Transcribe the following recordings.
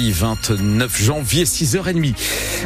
mardi 29 janvier, 6h30.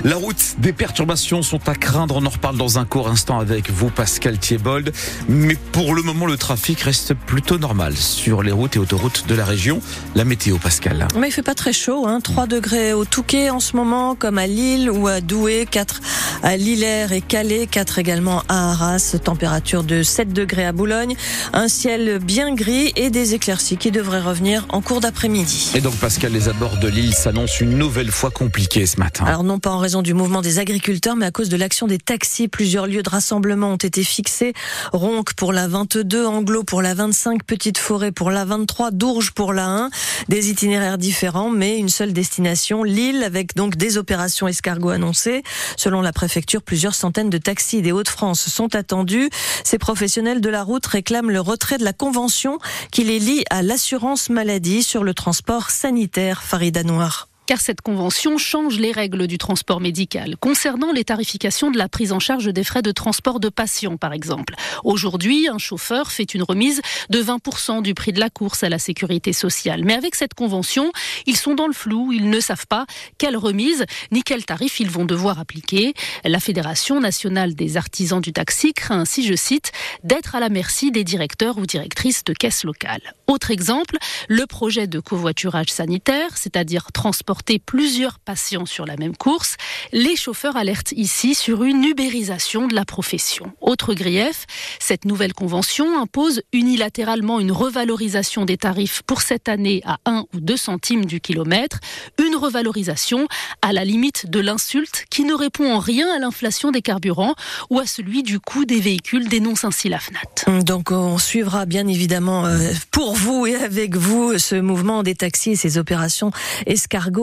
La route des perturbations sont à craindre. On en reparle dans un court instant avec vous, Pascal Thiebold. Mais pour le moment, le trafic reste plutôt normal sur les routes et autoroutes de la région. La météo, Pascal. Mais il fait pas très chaud, hein. 3 degrés au Touquet en ce moment, comme à Lille ou à Douai, 4 à Lillers et Calais, 4 également à Arras, température de 7 degrés à Boulogne, un ciel bien gris et des éclaircies qui devraient revenir en cours d'après-midi. Et donc Pascal, les abords de l'île s'annoncent une nouvelle fois compliqués ce matin. Alors non pas en raison du mouvement des agriculteurs, mais à cause de l'action des taxis. Plusieurs lieux de rassemblement ont été fixés. Ronc pour la 22, Anglo pour la 25, Petite Forêt pour la 23, Dourges pour la 1. Des itinéraires différents, mais une seule destination, Lille, avec donc des opérations escargots annoncées. Selon la préfecture, plusieurs centaines de taxis des Hauts-de-France sont attendus. Ces professionnels de la route réclament le retrait de la convention qui les lie à l'assurance maladie sur le transport sanitaire. Farida Noir car cette convention change les règles du transport médical concernant les tarifications de la prise en charge des frais de transport de patients, par exemple. Aujourd'hui, un chauffeur fait une remise de 20% du prix de la course à la sécurité sociale. Mais avec cette convention, ils sont dans le flou, ils ne savent pas quelle remise ni quel tarif ils vont devoir appliquer. La Fédération nationale des artisans du taxi craint ainsi, je cite, d'être à la merci des directeurs ou directrices de caisses locales. Autre exemple, le projet de covoiturage sanitaire, c'est-à-dire transport plusieurs patients sur la même course, les chauffeurs alertent ici sur une ubérisation de la profession. Autre grief, cette nouvelle convention impose unilatéralement une revalorisation des tarifs pour cette année à 1 ou 2 centimes du kilomètre, une revalorisation à la limite de l'insulte qui ne répond en rien à l'inflation des carburants ou à celui du coût des véhicules, dénonce ainsi la FNAT. Donc on suivra bien évidemment euh, pour vous et avec vous ce mouvement des taxis et ces opérations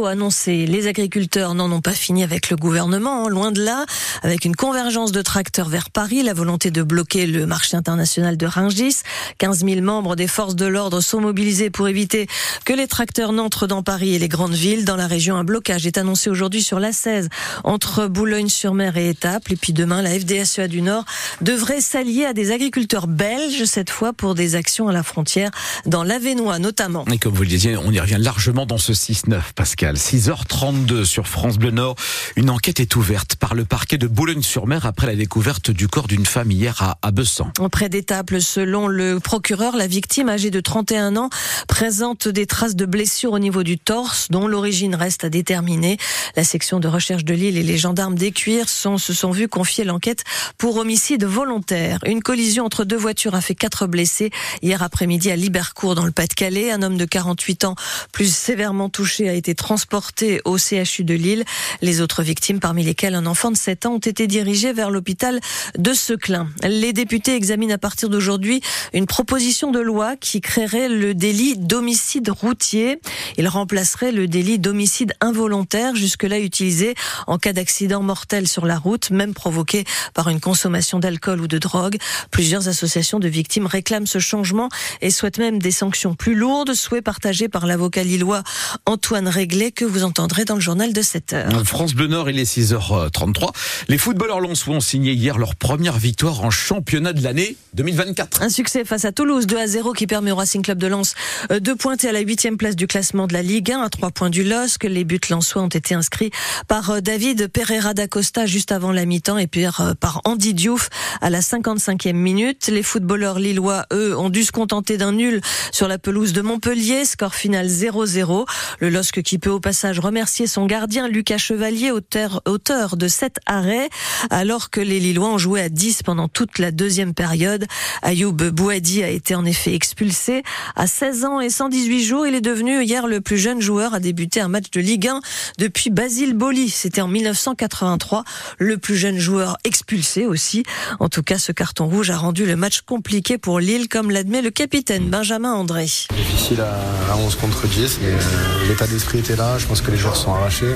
annoncé. Les agriculteurs n'en ont pas fini avec le gouvernement, hein, loin de là, avec une convergence de tracteurs vers Paris, la volonté de bloquer le marché international de Ringis. 15 000 membres des forces de l'ordre sont mobilisés pour éviter que les tracteurs n'entrent dans Paris et les grandes villes. Dans la région, un blocage est annoncé aujourd'hui sur la 16 entre Boulogne-sur-Mer et Étaples. Et puis demain, la FDSEA du Nord devrait s'allier à des agriculteurs belges, cette fois pour des actions à la frontière dans l'Avenois notamment. Et comme vous le disiez, on y revient largement dans ce 6-9, Pascal. 6h32 sur France Bleu Nord. Une enquête est ouverte par le parquet de Boulogne-sur-Mer après la découverte du corps d'une femme hier à, à Bessan. Près d'Étaples, selon le procureur, la victime âgée de 31 ans présente des traces de blessures au niveau du torse dont l'origine reste à déterminer. La section de recherche de Lille et les gendarmes d'Écuir se sont vus confier l'enquête pour homicide volontaire. Une collision entre deux voitures a fait quatre blessés hier après-midi à Libercourt dans le Pas-de-Calais. Un homme de 48 ans plus sévèrement touché a été transporté transportés au CHU de Lille. Les autres victimes, parmi lesquelles un enfant de 7 ans, ont été dirigées vers l'hôpital de Seclin. Les députés examinent à partir d'aujourd'hui une proposition de loi qui créerait le délit d'homicide routier. Il remplacerait le délit d'homicide involontaire, jusque-là utilisé en cas d'accident mortel sur la route, même provoqué par une consommation d'alcool ou de drogue. Plusieurs associations de victimes réclament ce changement et souhaitent même des sanctions plus lourdes, souhait partagé par l'avocat lillois Antoine Réglé que vous entendrez dans le journal de 7 heures. France Bleu Nord, il est 6h33. Les footballeurs Lonsois ont signé hier leur première victoire en championnat de l'année 2024. Un succès face à Toulouse 2 à 0 qui permet au Racing Club de Lens euh, de pointer à la huitième place du classement de la Ligue 1 à 3 points du LOSC. Les buts lensois ont été inscrits par euh, David Pereira da Costa juste avant la mi-temps et puis euh, par Andy Diouf à la 55e minute. Les footballeurs lillois, eux, ont dû se contenter d'un nul sur la pelouse de Montpellier. Score final 0-0. Le LOSC qui peut passage remercier son gardien Lucas Chevalier, auteur, auteur de sept arrêts, alors que les Lillois ont joué à 10 pendant toute la deuxième période. Ayoub Bouadi a été en effet expulsé. À 16 ans et 118 jours, il est devenu hier le plus jeune joueur à débuter un match de Ligue 1 depuis Basile Boli. C'était en 1983, le plus jeune joueur expulsé aussi. En tout cas, ce carton rouge a rendu le match compliqué pour Lille, comme l'admet le capitaine Benjamin André. Difficile à, 11 contre 10, mais euh, l'état d'esprit était là je pense que les joueurs sont arrachés.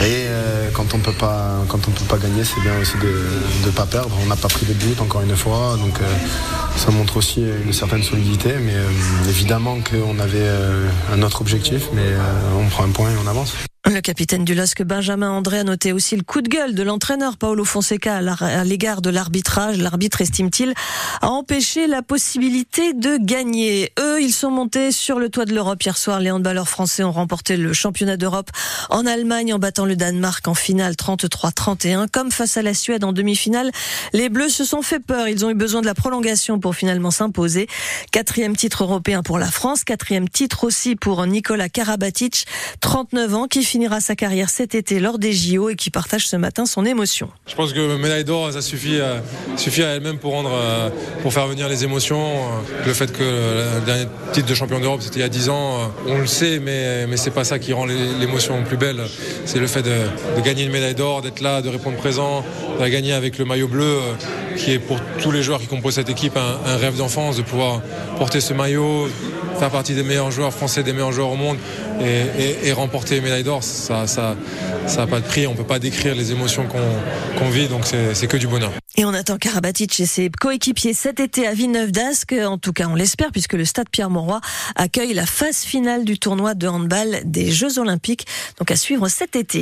Et euh, quand on peut pas, quand on peut pas gagner, c'est bien aussi de ne pas perdre. On n'a pas pris de but encore une fois, donc euh, ça montre aussi une certaine solidité. Mais euh, évidemment qu'on avait un autre objectif, mais on prend un point et on avance. Le capitaine du LOSC Benjamin André a noté aussi le coup de gueule de l'entraîneur Paolo Fonseca à l'égard de l'arbitrage. L'arbitre estime-t-il a empêché la possibilité de gagner. Eux, ils sont montés sur le toit de l'Europe hier soir. Les handballeurs français ont remporté le championnat d'Europe en Allemagne en battant le Danemark en finale 33-31. Comme face à la Suède en demi-finale, les Bleus se sont fait peur. Ils ont eu besoin de la prolongation pour finalement s'imposer. Quatrième titre européen pour la France, quatrième titre aussi pour Nicolas Karabatic, 39 ans, qui finira sa carrière cet été lors des JO et qui partage ce matin son émotion. Je pense que médaille d'or, ça suffit, euh, suffit à elle-même pour euh, pour faire venir les émotions. Euh, le fait que le dernier titre de champion d'Europe, c'était il y a 10 ans, on le sait, mais, mais c'est pas ça qui rend l'émotion plus belle. C'est le fait de, gagner une médaille d'or, d'être là, de répondre présent, de gagner avec le maillot bleu, qui est pour tous les joueurs qui composent cette équipe un, rêve d'enfance, de pouvoir porter ce maillot, faire partie des meilleurs joueurs français, des meilleurs joueurs au monde et, remporter une médaille d'or, ça ça, ça pas de prix. On peut pas décrire les émotions qu'on vit, donc c'est que du bonheur. Et on attend Karabatic et ses coéquipiers cet été à Villeneuve d'Ascq. En tout cas, on l'espère puisque le stade Pierre-Mauroy accueille la phase finale du tournoi de handball des Jeux Olympiques. Donc à suivre cet été.